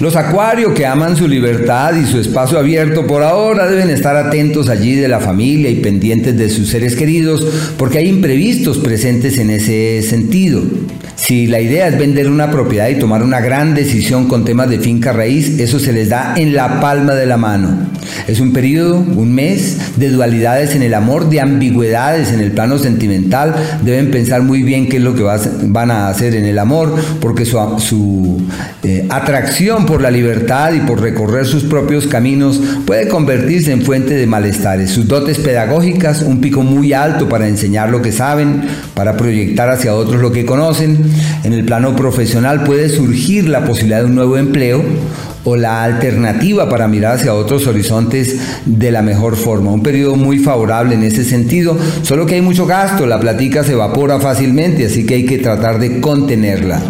Los acuarios que aman su libertad y su espacio abierto por ahora deben estar atentos allí de la familia y pendientes de sus seres queridos porque hay imprevistos presentes en ese sentido. Si la idea es vender una propiedad y tomar una gran decisión con temas de finca raíz, eso se les da en la palma de la mano. Es un periodo, un mes, de dualidades en el amor, de ambigüedades en el plano sentimental. Deben pensar muy bien qué es lo que van a hacer en el amor, porque su, eh, atracción por la libertad y por recorrer sus propios caminos puede convertirse en fuente de malestares. Sus dotes pedagógicas, un pico muy alto para enseñar lo que saben, para proyectar hacia otros lo que conocen. En el plano profesional puede surgir la posibilidad de un nuevo empleo o la alternativa para mirar hacia otros horizontes de la mejor forma. Un periodo muy favorable en ese sentido, solo que hay mucho gasto, la platica se evapora fácilmente, así que hay que tratar de contenerla.